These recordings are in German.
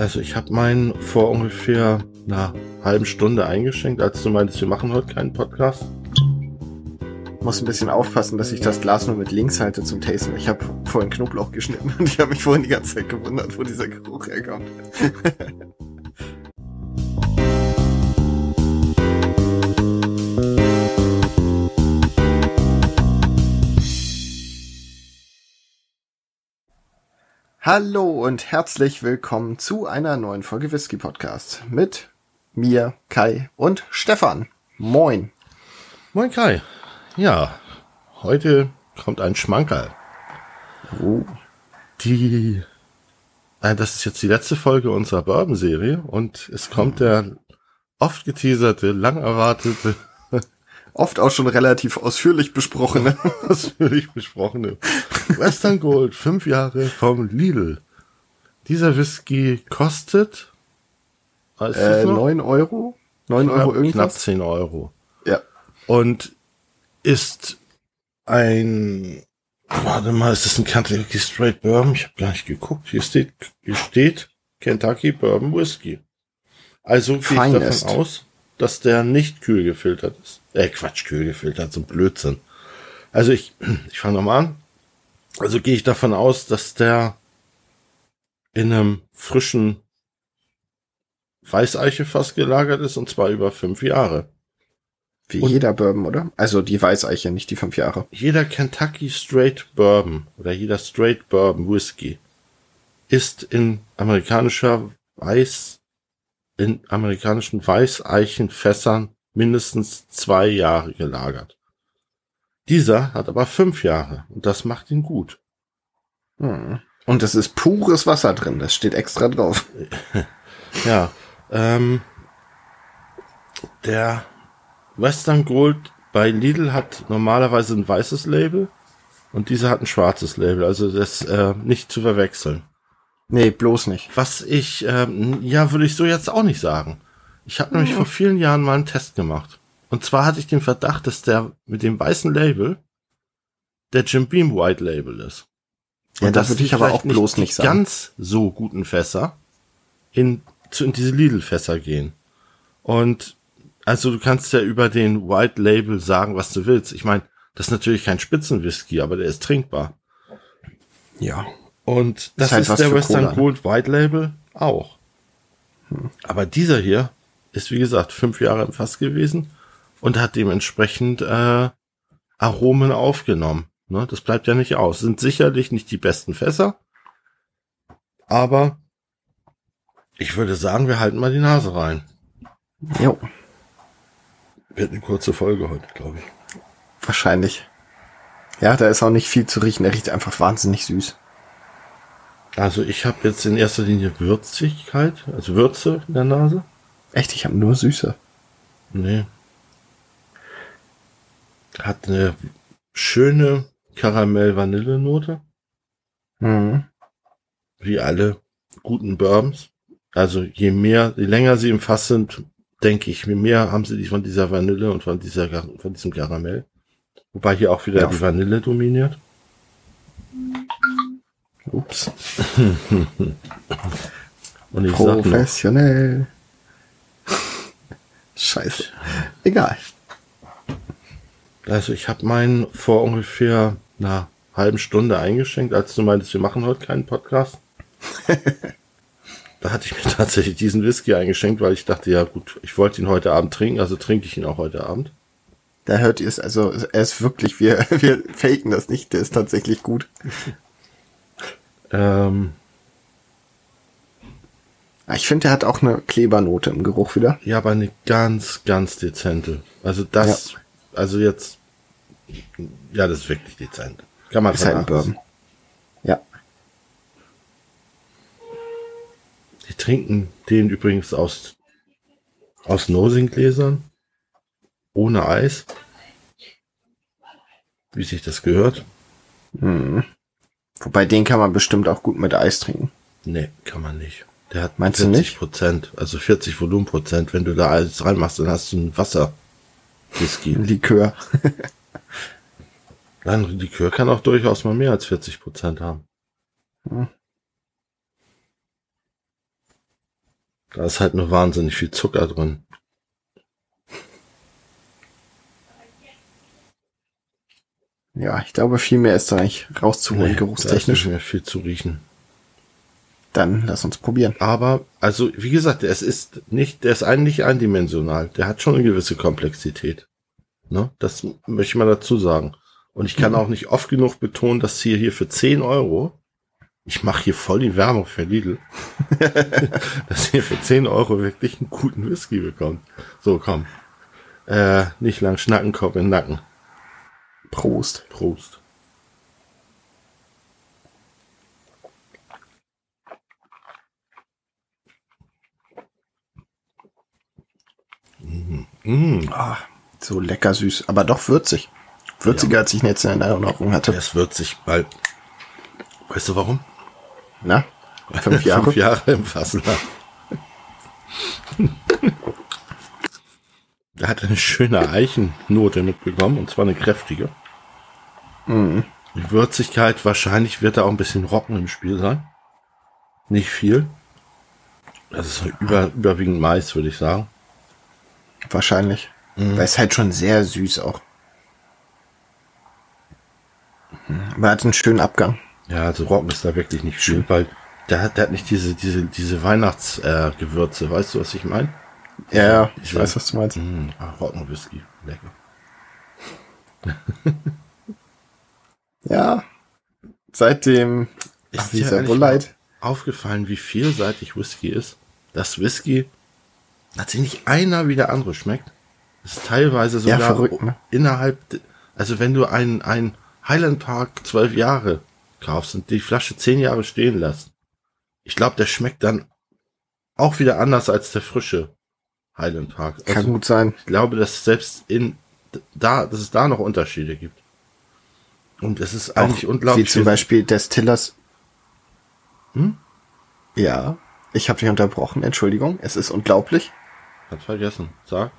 Also ich habe meinen vor ungefähr einer halben Stunde eingeschenkt, als du meintest, wir machen heute keinen Podcast. Muss ein bisschen aufpassen, dass ich das Glas nur mit links halte zum Tasten. Ich habe vorhin Knoblauch geschnitten und ich habe mich vorhin die ganze Zeit gewundert, wo dieser Geruch herkommt. Hallo und herzlich willkommen zu einer neuen Folge Whisky Podcast mit mir, Kai und Stefan. Moin. Moin Kai. Ja, heute kommt ein Schmankerl. Oh. Die, äh, das ist jetzt die letzte Folge unserer Bourbon-Serie und es kommt der oft geteaserte, lang erwartete Oft auch schon relativ ausführlich besprochene. ausführlich besprochene Western Gold, fünf Jahre vom Lidl. Dieser Whisky kostet weißt Äh, noch? 9 Euro? 9 knapp, Euro knapp irgendwas? 10 Euro. Ja. Und ist ein, warte mal, ist das ein Kentucky Straight Bourbon? Ich habe gar nicht geguckt. Hier steht, hier steht Kentucky Bourbon Whisky. Also gehe ich davon aus, dass der nicht kühl gefiltert ist. Äh, Quatsch, kühl gefiltert, so ein Blödsinn. Also ich, ich fange nochmal an. Also gehe ich davon aus, dass der in einem frischen Weißeichefass gelagert ist und zwar über fünf Jahre. Wie Und- jeder Bourbon, oder? Also die Weißeiche, nicht die fünf Jahre. Jeder Kentucky Straight Bourbon oder jeder Straight Bourbon Whisky ist in amerikanischer Weiß, in amerikanischen Weißeichenfässern mindestens zwei Jahre gelagert. Dieser hat aber fünf Jahre und das macht ihn gut. Hm. Und es ist pures Wasser drin, das steht extra drauf. Ja, ähm, der Western Gold bei Lidl hat normalerweise ein weißes Label und dieser hat ein schwarzes Label, also das äh, nicht zu verwechseln. Nee, bloß nicht. Was ich, ähm, ja, würde ich so jetzt auch nicht sagen. Ich habe nämlich vor vielen Jahren mal einen Test gemacht. Und zwar hatte ich den Verdacht, dass der mit dem weißen Label der Jim Beam White Label ist. Ja, Und das würde ich aber auch bloß die nicht sagen. ganz so guten Fässer in, zu, in diese Lidl-Fässer gehen. Und also du kannst ja über den White Label sagen, was du willst. Ich meine, das ist natürlich kein Spitzenwhisky, aber der ist trinkbar. Ja. Und das halt ist, der Western Cola? Gold White Label auch. Aber dieser hier ist, wie gesagt, fünf Jahre im Fass gewesen und hat dementsprechend äh, Aromen aufgenommen. Ne? Das bleibt ja nicht aus. Sind sicherlich nicht die besten Fässer, aber ich würde sagen, wir halten mal die Nase rein. Jo, Wird eine kurze Folge heute, glaube ich. wahrscheinlich. Ja, da ist auch nicht viel zu riechen. Der riecht einfach wahnsinnig süß. Also ich habe jetzt in erster Linie Würzigkeit, also Würze in der Nase. Echt, ich habe nur Süße. Nee. Hat eine schöne Karamell-Vanille-Note, Mhm. wie alle guten Bourbons. Also je mehr, je länger sie im Fass sind, denke ich, je mehr haben sie die von dieser Vanille und von dieser, von diesem Karamell. Wobei hier auch wieder Ja. die Vanille dominiert. Ups. Professionell. Scheiße. Egal. also ich habe meinen vor ungefähr einer halben Stunde eingeschenkt, als du meintest, wir machen heute keinen Podcast. da hatte ich mir tatsächlich diesen Whisky eingeschenkt, weil ich dachte, ja gut, ich wollte ihn heute Abend trinken, also trinke ich ihn auch heute Abend. Da hört ihr es, also er ist wirklich, wir, wir faken das nicht, der ist tatsächlich gut. Ähm, Ah, Ich finde, der hat auch eine Klebernote im Geruch wieder. ja, aber eine ganz, ganz dezente. Also das, also jetzt, ja, das ist wirklich dezent. Kann man Ist halt ein vernachlässigen. Bourbon. Ja. Die trinken den übrigens aus, aus Nosing-Gläsern. Ohne Eis. Wie sich das gehört. Mhm. Wobei den kann man bestimmt auch gut mit Eis trinken. Nee, kann man nicht. Der hat Meinst du 40 nicht? Prozent, also 40 Volumenprozent. Wenn du da alles reinmachst, dann hast du ein Wasser. Whisky. Likör. Nein, Likör kann auch durchaus mal mehr als 40 Prozent haben. Hm. Da ist halt nur wahnsinnig viel Zucker drin. Ja, ich glaube, viel mehr ist da nicht rauszuholen, Nee, geruchstechnisch. Da ist nicht mehr viel zu riechen. Dann lass uns probieren. Aber, also, wie gesagt, es ist nicht, der ist eigentlich eindimensional. Der hat schon eine gewisse Komplexität. Ne? Das möchte ich mal dazu sagen. Und ich kann auch nicht oft genug betonen, dass hier, hier für 10 Euro, ich mache hier voll die Werbung für Lidl, dass ihr für 10 Euro wirklich einen guten Whisky bekommt. So, komm. Äh, nicht lang schnacken, Kopf in den Nacken. Prost. Prost. Mm, mm. Ah, so lecker süß, aber doch würzig. Würziger, als ich ihn jetzt in Erinnerung hatte. Der ist würzig, weil, weißt du warum? Na? Fünf Jahre? Fünf Jahre im Fassen. Er hat eine schöne Eichennote mitbekommen, und zwar eine kräftige. Mhm. Die Würzigkeit, wahrscheinlich wird da auch ein bisschen Rocken im Spiel sein. Nicht viel. Das ist über, überwiegend Mais, würde ich sagen. Wahrscheinlich. Mhm. Weil es halt schon sehr süß auch. Mhm. Aber er hat einen schönen Abgang. Ja, also Rocken ist da wirklich nicht viel, weil der hat, der hat nicht diese, diese, diese Weihnachtsgewürze. Äh, weißt du, was ich meine? Ja, ja, ich Ja. weiß, was du meinst. Mm, ah, Roggenwhisky. Lecker. Ja. Seitdem Ist dieser mal aufgefallen, wie vielseitig Whisky ist? Das Whisky, nicht einer wie der andere schmeckt. Ist teilweise Ja, sogar verrückt, ne? innerhalb, also wenn du ein, ein Highland Park zwölf Jahre kaufst und die Flasche zehn Jahre stehen lässt, ich glaube, der schmeckt dann auch wieder anders als der frische Highland Park. Kann Also, gut sein. ich glaube, dass selbst in da, dass es da noch Unterschiede gibt. Und es ist eigentlich Auch unglaublich. Wie zum Beispiel Destillers. Hm? Ja. Ich habe dich unterbrochen, Entschuldigung. Es ist unglaublich. Hat vergessen. Sag.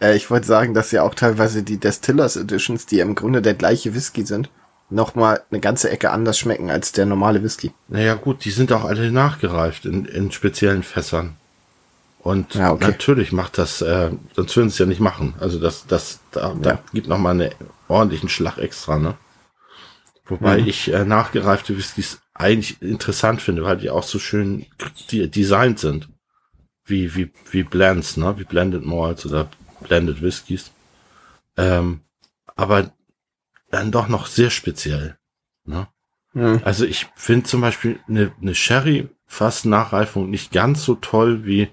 Äh, ich wollte sagen, dass ja auch teilweise die Destillers Editions, die im Grunde der gleiche Whisky sind, nochmal eine ganze Ecke anders schmecken als der normale Whisky. Naja, gut, die sind auch alle nachgereift in, in speziellen Fässern. Und Ja, okay. natürlich macht das, äh, sonst würden sie es ja nicht machen. Also das, das, da, da Ja. gibt noch mal einen ordentlichen Schlag extra, ne? Wobei Mhm. ich äh, nachgereifte Whiskys eigentlich interessant finde, weil die auch so schön die, designt sind. Wie, wie, wie Blends, ne? Wie Blended Malts oder Blended Whiskys. Ähm, aber dann doch noch sehr speziell. Ne? Hm. Also ich finde zum Beispiel eine, eine Sherry-Fass-Nachreifung nicht ganz so toll wie, ja,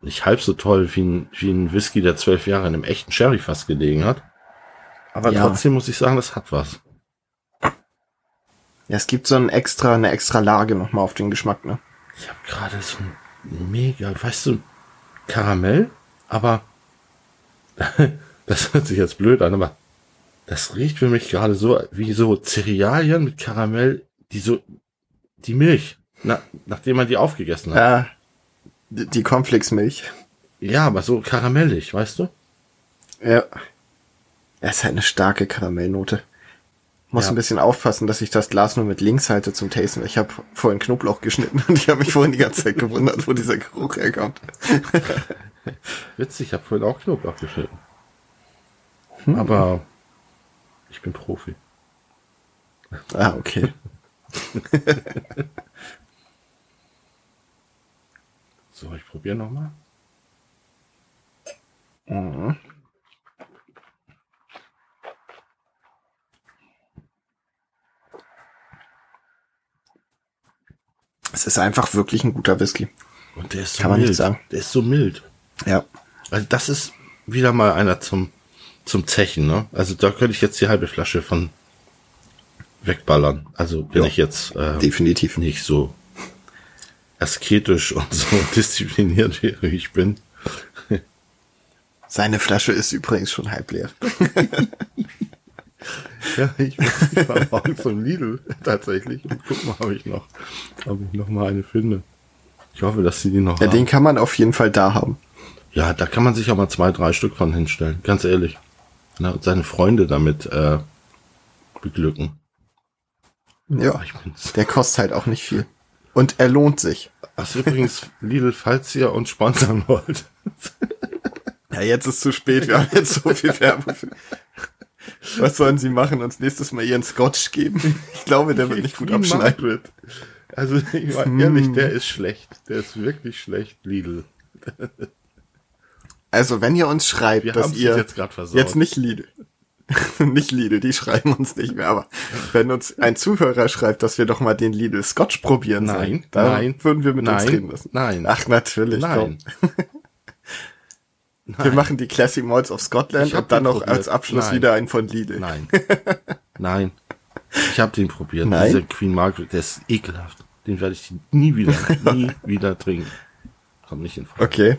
nicht halb so toll wie ein, wie ein Whisky, der zwölf Jahre in einem echten Sherry-Fass gelegen hat. Aber Ja. trotzdem muss ich sagen, das hat was. Ja, es gibt so ein extra, eine extra Lage nochmal auf den Geschmack, ne? Ich habe gerade so ein mega, weißt du, Karamell, aber das hört sich jetzt blöd an, aber das riecht für mich gerade so wie so Cerealien mit Karamell, die so, die Milch, na, nachdem man die aufgegessen hat. Ja. Die Cornflakes-Milch. Ja, aber so karamellig, weißt du? Ja. Es ist halt eine starke Karamellnote. Muss Ja. ein bisschen aufpassen, dass ich das Glas nur mit links halte zum Tasten. Ich habe vorhin Knoblauch geschnitten und ich habe mich vorhin die ganze Zeit gewundert, wo dieser Geruch herkommt. Witzig, ich habe vorhin auch Knoblauch geschnitten. Aber ich bin Profi. Ah, okay. So, ich probiere nochmal. Mhm. Es ist einfach wirklich ein guter Whisky. Und der ist so Kann man mild. nicht sagen. Der ist so mild. Ja. Also das ist wieder mal einer zum, zum Zechen, ne? Also da könnte ich jetzt die halbe Flasche von wegballern. Also wenn Ja. ich jetzt äh, Definitiv. nicht so asketisch und so diszipliniert wäre, wie ich bin. Seine Flasche ist übrigens schon halb leer. Ja, ich, ich war morgen zum Lidl tatsächlich und guck mal, ob ich noch, ob ich noch mal eine finde. Ich hoffe, dass sie die noch Ja, haben. den kann man auf jeden Fall da haben. Ja, da kann man sich auch mal zwei, drei Stück von hinstellen, ganz ehrlich. Na, und seine Freunde damit äh, beglücken. Ja. Ich bin's. Der kostet halt auch nicht viel. Und er lohnt sich. Ach, übrigens, Lidl, falls ihr uns sponsern wollt. Ja, jetzt ist zu spät. Wir haben jetzt so viel Werbung. Was sollen sie machen? Uns nächstes Mal ihren Scotch geben? Ich glaube, der wird nicht gut abschneiden. Also, ich war ehrlich, der ist schlecht. Der ist wirklich schlecht, Lidl. Also, wenn ihr uns schreibt, Wir dass ihr jetzt jetzt nicht Lidl, nicht Lidl, die schreiben uns nicht mehr, aber wenn uns ein Zuhörer schreibt, dass wir doch mal den Lidl Scotch probieren Nein, sollen, dann nein, würden wir mit uns nein, reden müssen. nein. Ach, natürlich. Nein. Komm. Wir machen die Classic Malls of Scotland und dann noch als probiert. Abschluss Nein. wieder einen von Lidl. Nein. Nein. Ich habe den probiert. Nein? Dieser Queen Margaret, der ist ekelhaft. Den werde ich nie wieder, nie wieder trinken. Kommt nicht in Frage. Okay.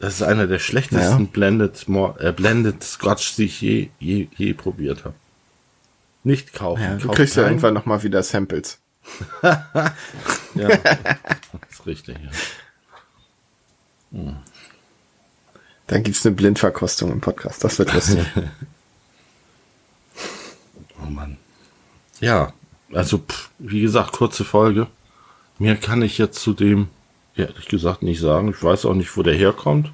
Das ist einer der schlechtesten Ja. Blended, äh, Blended Scotch, die ich je, je, je probiert habe. Nicht kaufen. Ja, du kriegst ja keinen. irgendwann noch mal wieder Samples. Ja, das ist richtig, ja. Dann gibt's eine Blindverkostung im Podcast. Das wird lustig. Oh Mann. Ja, also pff, wie gesagt, kurze Folge. Mehr kann ich jetzt zu dem ehrlich gesagt nicht sagen. Ich weiß auch nicht, wo der herkommt.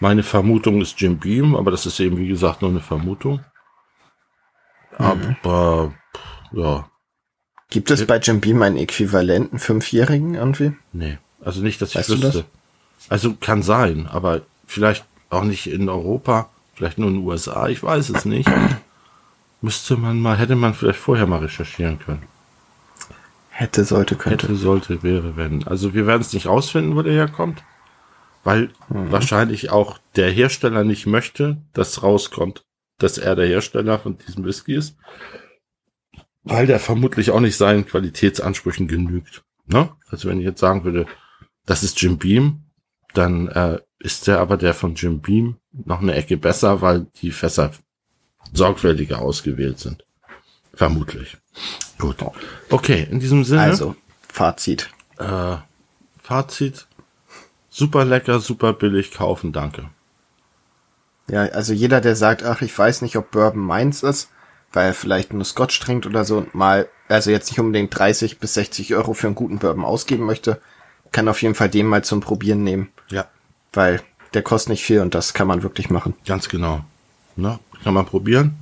Meine Vermutung ist Jim Beam, aber das ist eben wie gesagt nur eine Vermutung. Aber pff, ja, Gibt es bei Jim Beam einen äquivalenten Fünfjährigen irgendwie? nee, also nicht, dass ich Weißt wüsste. das? Also kann sein, aber vielleicht auch nicht in Europa, vielleicht nur in den USA, ich weiß es nicht. Müsste man mal, hätte man vielleicht vorher mal recherchieren können. Hätte, sollte, könnte. Hätte, sollte, wäre, wenn. Also wir werden es nicht rausfinden, wo der herkommt, weil wahrscheinlich auch der Hersteller nicht möchte, dass rauskommt, dass er der Hersteller von diesem Whisky ist, weil der vermutlich auch nicht seinen Qualitätsansprüchen genügt. Ne? Also wenn ich jetzt sagen würde, das ist Jim Beam, dann äh, ist der aber der von Jim Beam noch eine Ecke besser, weil die Fässer sorgfältiger ausgewählt sind. Vermutlich. Gut. Okay, in diesem Sinne. Also, Fazit. Äh, Fazit. Super lecker, super billig kaufen, danke. Ja, also jeder, der sagt, ach, ich weiß nicht, ob Bourbon meins ist, weil er vielleicht nur Scotch trinkt oder so und mal, also jetzt nicht unbedingt 30 bis 60 Euro für einen guten Bourbon ausgeben möchte, kann auf jeden Fall den mal zum Probieren nehmen, Ja, weil der kostet nicht viel und das kann man wirklich machen. ganz genau. Na, kann man probieren.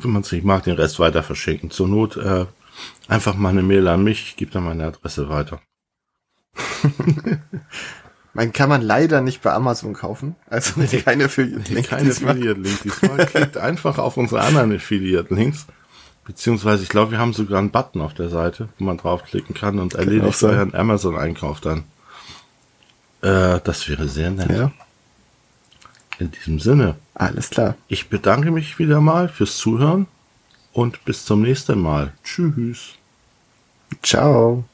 Wenn man es nicht mag, den Rest weiter verschenken. Zur Not äh, einfach mal eine Mail an mich, ich gebe dann meine Adresse weiter. Man kann man leider nicht bei Amazon kaufen, also keine Affiliate-Link Keine. Affiliate-Link diesmal. Klickt einfach auf unsere anderen Affiliate-Links. Beziehungsweise, ich glaube, wir haben sogar einen Button auf der Seite, wo man draufklicken kann und erledigt euren Amazon-Einkauf dann. Äh, das wäre sehr nett. Ja, In diesem Sinne, alles klar. ich bedanke mich wieder mal fürs Zuhören und bis zum nächsten Mal. Tschüss. Ciao.